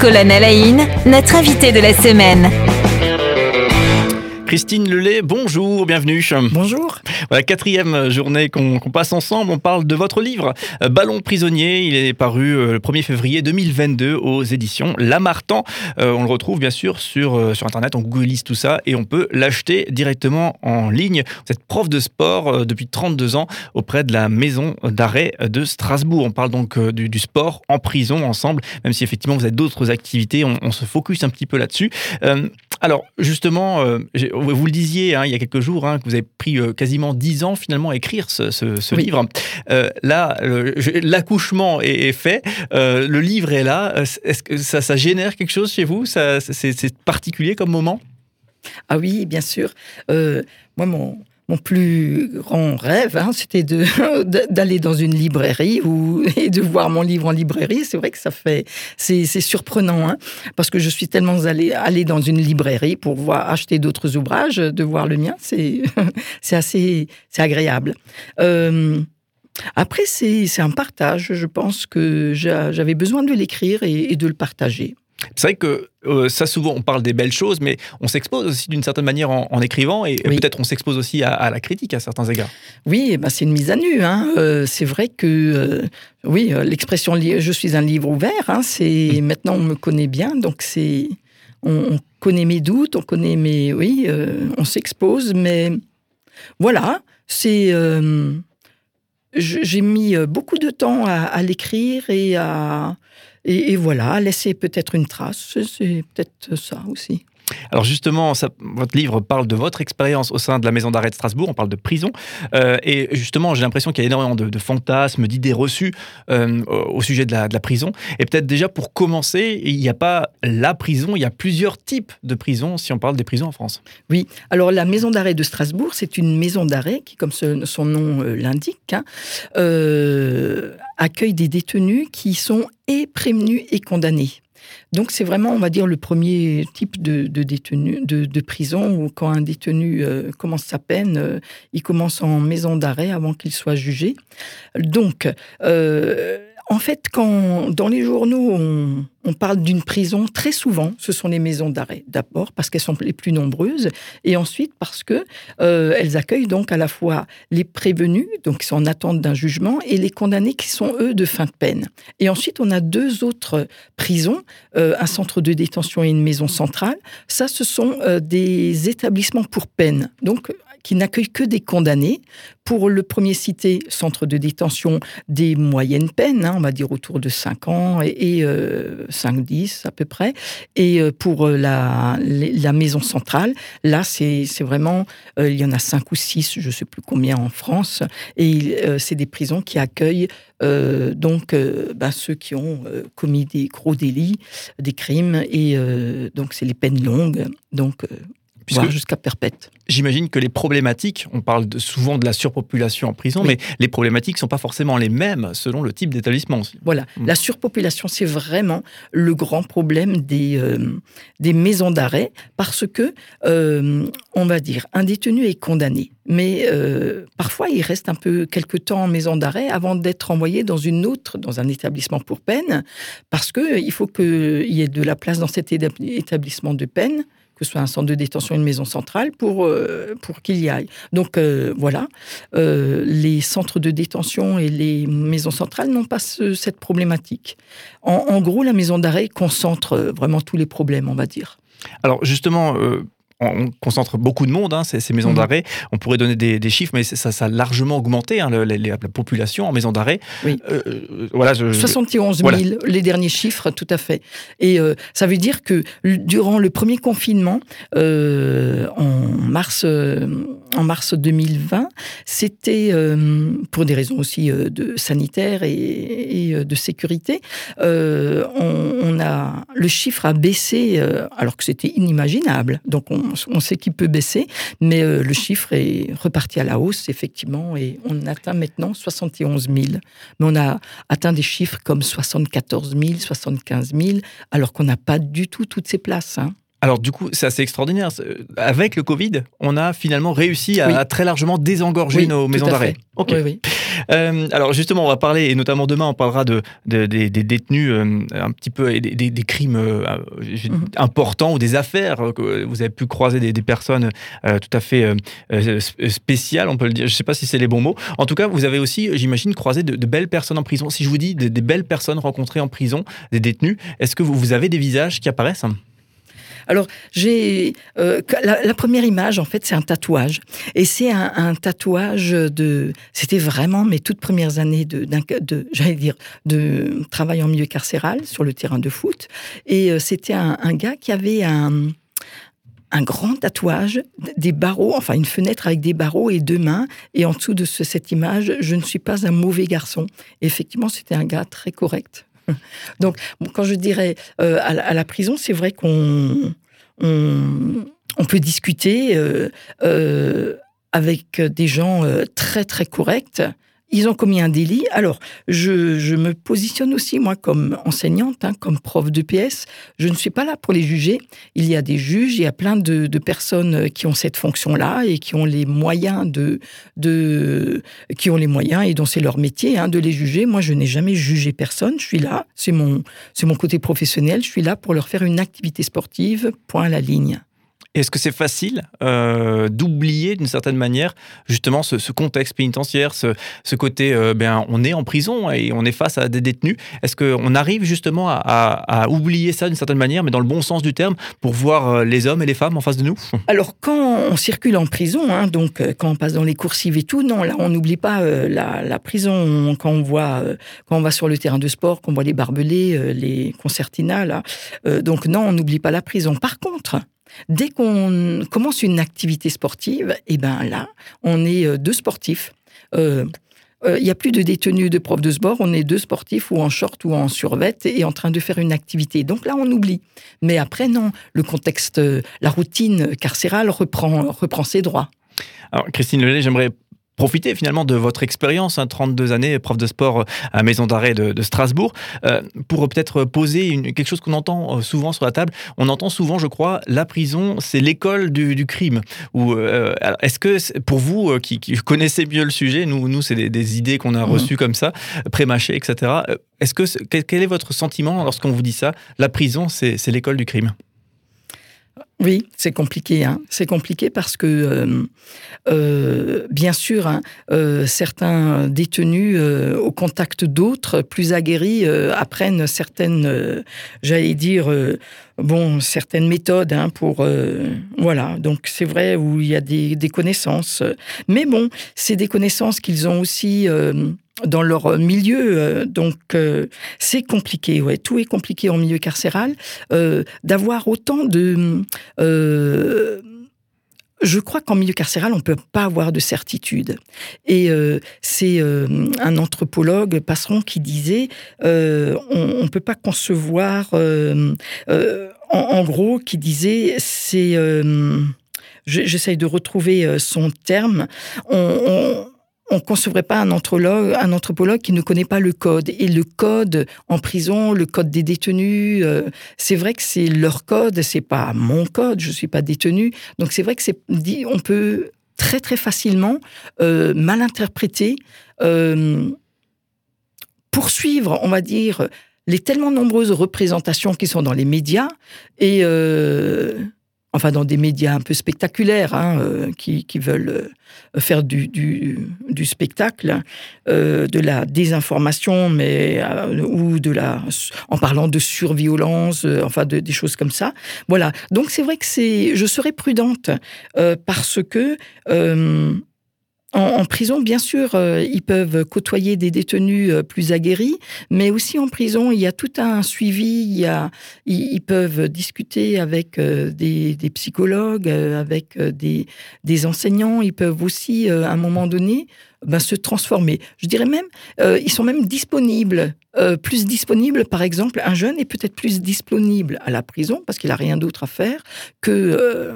Colonel Aïn, notre invité de la semaine. Christine Lelay, bonjour, bienvenue. Bonjour. Voilà, quatrième journée qu'on passe ensemble. On parle de votre livre, euh, Ballon prisonnier. Il est paru euh, le 1er février 2022 aux éditions Lamartan. Euh, on le retrouve bien sûr sur, sur Internet, on googlise tout ça et on peut l'acheter directement en ligne. Vous êtes prof de sport depuis 32 ans auprès de la maison d'arrêt de Strasbourg. On parle donc du, sport en prison ensemble, même si effectivement vous avez d'autres activités. On, se focus un petit peu là-dessus. alors justement, vous le disiez hein, il y a quelques jours, hein, que vous avez pris quasiment dix ans finalement à écrire ce, livre. Euh, là, l'accouchement est, fait, euh, le livre est là. Est-ce que ça, ça, génère quelque chose chez vous? C'est particulier comme moment? Ah oui, bien sûr. moi, mon, mon plus grand rêve, hein, c'était d'aller dans une librairie ou, et de voir mon livre en librairie. C'est vrai que ça fait, c'est surprenant, hein, parce que je suis tellement allé aller dans une librairie pour voir acheter d'autres ouvrages, de voir le mien, c'est assez, c'est agréable. Euh, après, c'est un partage. Je pense que j'avais besoin de l'écrire et de le partager. C'est vrai que euh, ça, souvent, on parle des belles choses, mais on s'expose aussi d'une certaine manière en, écrivant, et peut-être on s'expose aussi à, la critique à certains égards. Oui, bah, c'est une mise à nu. Hein. Euh, c'est vrai que, euh, oui, l'expression je suis un livre ouvert, hein, c'est mm. maintenant on me connaît bien, donc c'est. On, connaît mes doutes, on connaît mes. Oui, on s'expose, mais voilà, c'est. J'ai mis beaucoup de temps à l'écrire et à et, voilà, laisser peut-être une trace, c'est peut-être ça aussi. Alors justement, votre livre parle de votre expérience au sein de la maison d'arrêt de Strasbourg, on parle de prison, euh, et justement j'ai l'impression qu'il y a énormément de, fantasmes, d'idées reçues euh, au sujet de la, prison. Et peut-être déjà pour commencer, il n'y a pas la prison, il y a plusieurs types de prisons si on parle des prisons en France. Oui, alors la maison d'arrêt de Strasbourg, c'est une maison d'arrêt qui, comme son nom euh, l'indique, hein, accueille des détenus qui sont et prévenus et condamnés. Donc c'est vraiment, on va dire, le premier type de, détenu, de, prison où quand un détenu euh, commence sa peine, euh, il commence en maison d'arrêt avant qu'il soit jugé. Donc, euh, en fait, quand dans les journaux on, parle d'une prison, très souvent, ce sont les maisons d'arrêt. D'abord parce qu'elles sont les plus nombreuses, et ensuite parce que euh, elles accueillent donc à la fois les prévenus, donc qui sont en attente d'un jugement, et les condamnés qui sont eux de fin de peine. Et ensuite, on a deux autres prisons, euh, un centre de détention et une maison centrale. Ça, ce sont euh, des établissements pour peine. Donc qui n'accueille que des condamnés. Pour le premier cité, centre de détention des moyennes peines, hein, on va dire autour de 5 ans et, 5-10 euh, à peu près. Et euh, pour euh, la, maison centrale, là, c'est vraiment, il y en a 5 ou 6, je ne sais plus combien en France, et c'est des prisons qui accueillent donc bah, ceux qui ont commis des gros délits, des crimes, et donc c'est les peines longues. Donc jusqu'à perpète. J'imagine que les problématiques, on parle souvent de la surpopulation en prison, mais les problématiques ne sont pas forcément les mêmes selon le type d'établissement. Voilà, mm. la surpopulation, c'est vraiment le grand problème des, euh, des maisons d'arrêt, parce que, euh, on va dire, un détenu est condamné, mais euh, parfois il reste un peu quelques temps en maison d'arrêt avant d'être envoyé dans une autre, dans un établissement pour peine, parce qu'il faut qu'il y ait de la place dans cet établissement de peine que ce soit un centre de détention, une maison centrale, pour, euh, pour qu'il y aille. Donc euh, voilà, euh, les centres de détention et les maisons centrales n'ont pas cette problématique. en, gros, la maison d'arrêt concentre vraiment tous les problèmes, on va dire. Alors justement, on concentre beaucoup de monde, hein, ces, maisons mmh. d'arrêt. On pourrait donner des, chiffres, mais ça, ça, a largement augmenté, hein, la population en maison d'arrêt. Oui. Euh, voilà, 71 000, les derniers chiffres, tout à fait. Et euh, ça veut dire que durant le premier confinement, euh, en, mars, en mars 2020, c'était, pour des raisons aussi de sanitaires et, de sécurité, on, a, le chiffre a baissé alors que c'était inimaginable. Donc on on sait qu'il peut baisser, mais euh, le chiffre est reparti à la hausse, effectivement, et on atteint maintenant 71 000. Mais on a atteint des chiffres comme 74 000, 75 000, alors qu'on n'a pas du tout toutes ces places. Hein. Alors du coup, c'est assez extraordinaire. Avec le Covid, on a finalement réussi à très largement désengorger nos maisons d'arrêt. Ok. Oui, Euh, alors justement, on va parler, et notamment demain, on parlera de, des détenus euh, un petit peu, des, des, crimes mhm. importants ou des affaires que vous avez pu croiser des, personnes tout à fait spéciales, on peut le dire. Je ne sais pas si c'est les bons mots. En tout cas, vous avez aussi, j'imagine, croisé de, belles personnes en prison. Si je vous dis des, belles personnes rencontrées en prison, des détenus, est-ce que vous, vous avez des visages qui apparaissent? Alors, j'ai euh, la, première image, en fait, c'est un tatouage. Et c'est un, tatouage de. C'était vraiment mes toutes premières années de, j'allais dire, de travail en milieu carcéral sur le terrain de foot. Et euh, c'était un, gars qui avait un un grand tatouage, des barreaux, enfin une fenêtre avec des barreaux et deux mains. Et en dessous de cette image, je ne suis pas un mauvais garçon. effectivement, c'était un gars très correct. Donc, quand je dirais euh, à, la, prison, c'est vrai qu'on on, peut discuter euh, euh, avec des gens très très corrects ils ont commis un délit. Alors, je, me positionne aussi, moi, comme enseignante, hein, comme prof de PS. Je ne suis pas là pour les juger. Il y a des juges, il y a plein de, personnes qui ont cette fonction-là et qui ont les moyens de, de qui ont les moyens et dont c'est leur métier hein, de les juger. Moi, je n'ai jamais jugé personne. Je suis là, c'est mon, c'est mon côté professionnel. Je suis là pour leur faire une activité sportive. Point à la ligne. Est-ce que c'est facile euh, d'oublier d'une certaine manière justement ce, contexte pénitentiaire, ce, côté, euh, ben, on est en prison et on est face à des détenus. Est-ce qu'on arrive justement à, oublier ça d'une certaine manière, mais dans le bon sens du terme, pour voir euh, les hommes et les femmes en face de nous? Alors quand on circule en prison, hein, donc quand on passe dans les coursives et tout, non, là on n'oublie pas la, prison. Quand on voit, quand on va sur le terrain de sport, qu'on voit les barbelés, les concertinas, donc non, on n'oublie pas la prison. Par contre, Dès qu'on commence une activité sportive, et eh ben là, on est euh, deux sportifs. Euh, euh, il n'y a plus de détenus de profs de sport, on est deux sportifs ou en short ou en survette et en train de faire une activité. Donc là, on oublie. Mais après, non, le contexte, la routine carcérale reprend, reprend ses droits. Alors, Christine Lelay, j'aimerais profiter finalement de votre expérience, 32 hein, années prof de sport à Maison d'arrêt de, Strasbourg, euh, pour peut-être poser une, quelque chose qu'on entend euh, souvent sur la table. On entend souvent, je crois, la prison, c'est l'école du, crime. Ou euh, est-ce que pour vous qui, connaissez mieux le sujet, nous, nous c'est des, idées qu'on a mmh. reçues comme ça, prémâchées, etc. Est-ce que quel est votre sentiment lorsqu'on vous dit ça La prison, c'est l'école du crime? Oui, c'est compliqué. Hein. C'est compliqué parce que, euh, euh, bien sûr, hein, euh, certains détenus, au contact d'autres plus aguerris, apprennent certaines, j'allais dire, bon, certaines méthodes hein, pour, voilà. Donc c'est vrai où il y a des, des connaissances, mais bon, c'est des connaissances qu'ils ont aussi dans leur milieu. Euh, donc, euh, c'est compliqué. Ouais, tout est compliqué en milieu carcéral. Euh, d'avoir autant de je crois qu'en milieu carcéral, on ne peut pas avoir de certitude. Et c'est un anthropologue, Passeron, qui disait on ne peut pas concevoir, en, gros, qui disait c'est. J'essaye de retrouver son terme. Concevrait pas un anthropologue, un anthropologue qui ne connaît pas le code. Et le code en prison, le code des détenus, euh, c'est vrai que c'est leur code, c'est pas mon code, je suis pas détenu. Donc c'est vrai que c'est dit, on peut très très facilement euh, mal interpréter, euh, poursuivre, on va dire, les tellement nombreuses représentations qui sont dans les médias et enfin dans des médias un peu spectaculaires, hein, euh, qui, veulent euh, faire du, du, spectacle, euh, de la désinformation, mais ou de la, en parlant de surviolence, enfin de, des choses comme ça. Voilà. Donc c'est vrai que c'est, je serais prudente parce que en, prison, bien sûr, euh, ils peuvent côtoyer des détenus euh, plus aguerris, mais aussi en prison, il y a tout un suivi. Ils, peuvent discuter avec euh, des, psychologues, avec des, enseignants. Ils peuvent aussi, à un moment donné, ben, se transformer. Je dirais même, ils sont même disponibles, plus disponibles. Par exemple, un jeune est peut-être plus disponible à la prison parce qu'il a rien d'autre à faire que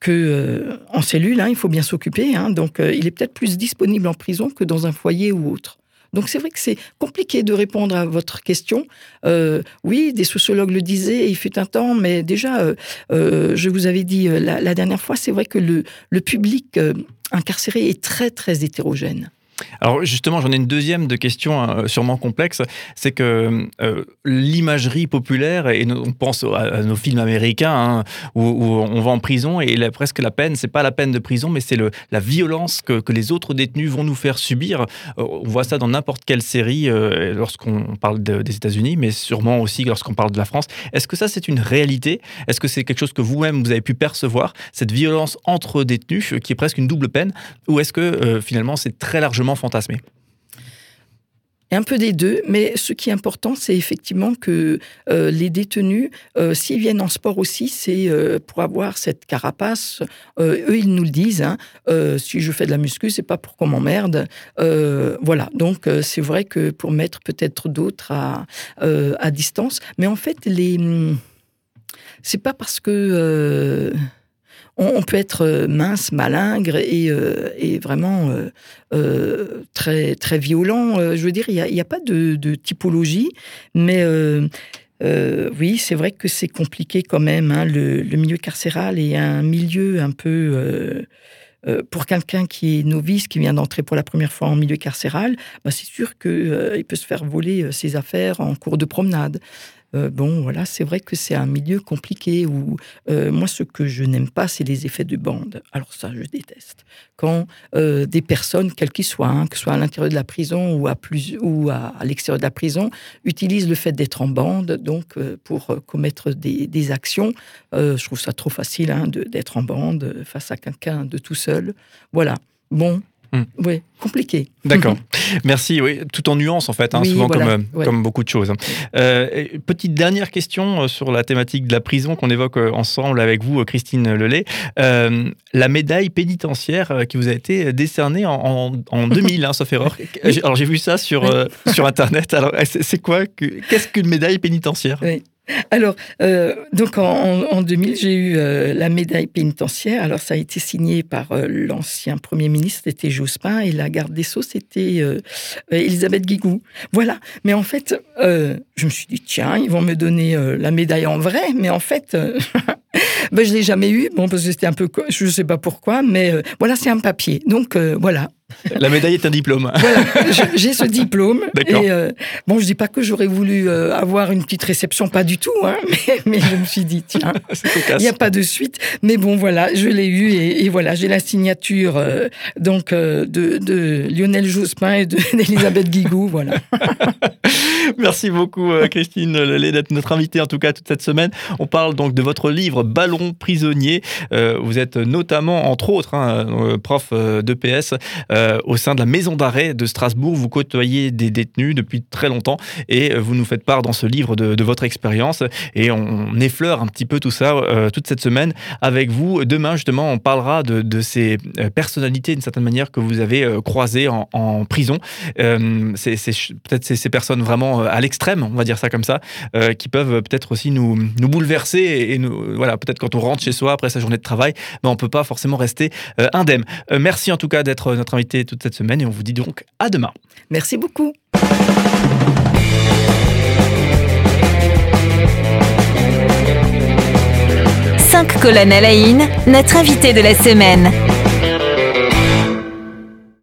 que euh, en cellule, hein, il faut bien s'occuper. Hein, donc, euh, il est peut-être plus disponible en prison que dans un foyer ou autre. Donc c'est vrai que c'est compliqué de répondre à votre question. Euh, oui, des sociologues le disaient, il fut un temps, mais déjà, je vous avais dit la, dernière fois, c'est vrai que le, le public incarcéré est très très hétérogène. Alors justement, j'en ai une deuxième de question euh, sûrement complexe, c'est que euh, l'imagerie populaire, et on pense à, nos films américains hein, où, on va en prison et presque la peine, c'est pas la peine de prison, mais c'est la violence que, les autres détenus vont nous faire subir. Euh, on voit ça dans n'importe quelle série lorsqu'on parle des États-Unis, mais sûrement aussi lorsqu'on parle de la France. Est-ce que ça c'est une réalité? Est-ce que c'est quelque chose que vous-même vous avez pu percevoir cette violence entre détenus qui est presque une double peine, ou est-ce que finalement c'est très largement fantasmé un peu des deux, mais ce qui est important, c'est effectivement que euh, les détenus, euh, s'ils viennent en sport aussi, c'est euh, pour avoir cette carapace. eux, ils nous le disent. Hein, si je fais de la muscu, c'est pas pour qu'on m'emmerde. voilà. Donc, c'est vrai que pour mettre peut-être d'autres à, à distance, mais en fait, les, c'est pas parce que on, peut être euh, mince, malingre et, euh, vraiment euh, très, très violent. je veux dire, il n'y a, pas de, typologie, mais oui, c'est vrai que c'est compliqué quand même. Hein. le, milieu carcéral est un milieu un peu pour quelqu'un qui est novice, qui vient d'entrer pour la première fois en milieu carcéral, bah, c'est sûr qu'il peut se faire voler ses affaires en cours de promenade. Euh, bon, voilà, c'est vrai que c'est un milieu compliqué où euh, moi, ce que je n'aime pas, c'est les effets de bande. Alors ça, je déteste. Quand euh, des personnes, quelles qu'ils soient, hein, que ce soit à l'intérieur de la prison ou à, plus, ou à, l'extérieur de la prison, utilisent le fait d'être en bande donc pour commettre des, actions. je trouve ça trop facile hein, d'être en bande face à quelqu'un de tout seul. Voilà. Bon, Hmm. Oui, compliqué. D'accord. Merci. Oui, tout en nuance en fait, hein, souvent comme, euh, comme beaucoup de choses. Euh, petite dernière question euh, sur la thématique de la prison qu'on évoque ensemble avec vous, Christine Lelay. la médaille pénitentiaire qui vous a été décernée en, en, 2000, hein, sauf erreur. Alors j'ai vu ça sur, sur Internet. Alors c'est quoi Qu'est-ce qu'une médaille pénitentiaire? Alors, euh, donc en, 2000, j'ai eu euh, la médaille pénitentiaire. Alors, ça a été signé par euh, l'ancien Premier ministre, c'était Jospin, et la garde des Sceaux, c'était Elisabeth Guigou. Voilà. Mais en fait, je me suis dit, tiens, ils vont me donner la médaille en vrai, mais en fait, ben, je l'ai jamais eu. Bon, parce que c'était un peu, je ne sais pas pourquoi, mais voilà, c'est un papier. Donc, voilà. La médaille est un diplôme. Voilà, j'ai ce diplôme. Et euh, bon, je dis pas que j'aurais voulu euh, avoir une petite réception, pas du tout, hein, mais, je me suis dit, tiens, il n'y a pas de suite. Mais bon, voilà, je l'ai eu et, voilà, j'ai la signature euh, donc de, Lionel Jospin et d'Elisabeth Guigou, voilà. Merci beaucoup, Christine Lelay, d'être notre invitée en tout cas toute cette semaine. On parle donc de votre livre Ballon prisonnier. vous êtes notamment, entre autres, hein, prof d'EPS. Euh, au sein de la maison d'arrêt de Strasbourg. Vous côtoyez des détenus depuis très longtemps et vous nous faites part dans ce livre de, votre expérience et on, effleure un petit peu tout ça euh, toute cette semaine avec vous. Demain, justement, on parlera de, ces euh, personnalités, d'une certaine manière, que vous avez croisées en, prison. c'est peut-être ces, personnes vraiment à l'extrême, on va dire ça comme ça, qui peuvent peut-être aussi nous, bouleverser et, voilà, peut-être quand on rentre chez soi après sa journée de travail, ben, on peut pas forcément rester indemne. merci en tout cas d'être notre invité toute cette semaine et on vous dit donc à demain. Merci beaucoup. Cinq colonnes à la notre invité de la semaine.